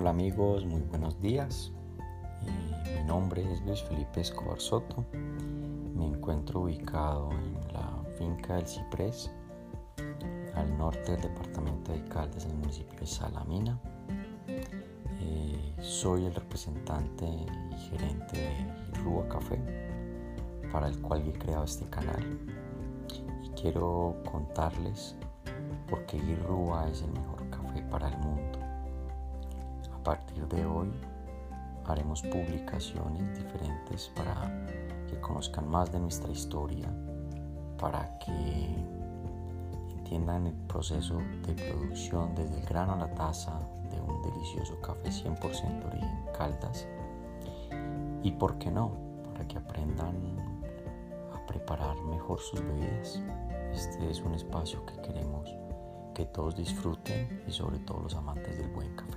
Hola amigos, muy buenos días. Eh, mi nombre es Luis Felipe Escobar Soto. Me encuentro ubicado en la finca del Ciprés, al norte del departamento de Caldas, en el municipio de Salamina. Eh, soy el representante y gerente de Rúa Café, para el cual he creado este canal. Y quiero contarles por qué Irrúa es el mejor café para el mundo. A partir de hoy haremos publicaciones diferentes para que conozcan más de nuestra historia, para que entiendan el proceso de producción desde el grano a la taza de un delicioso café 100% origen Caldas y por qué no, para que aprendan a preparar mejor sus bebidas. Este es un espacio que queremos que todos disfruten y sobre todo los amantes del buen café.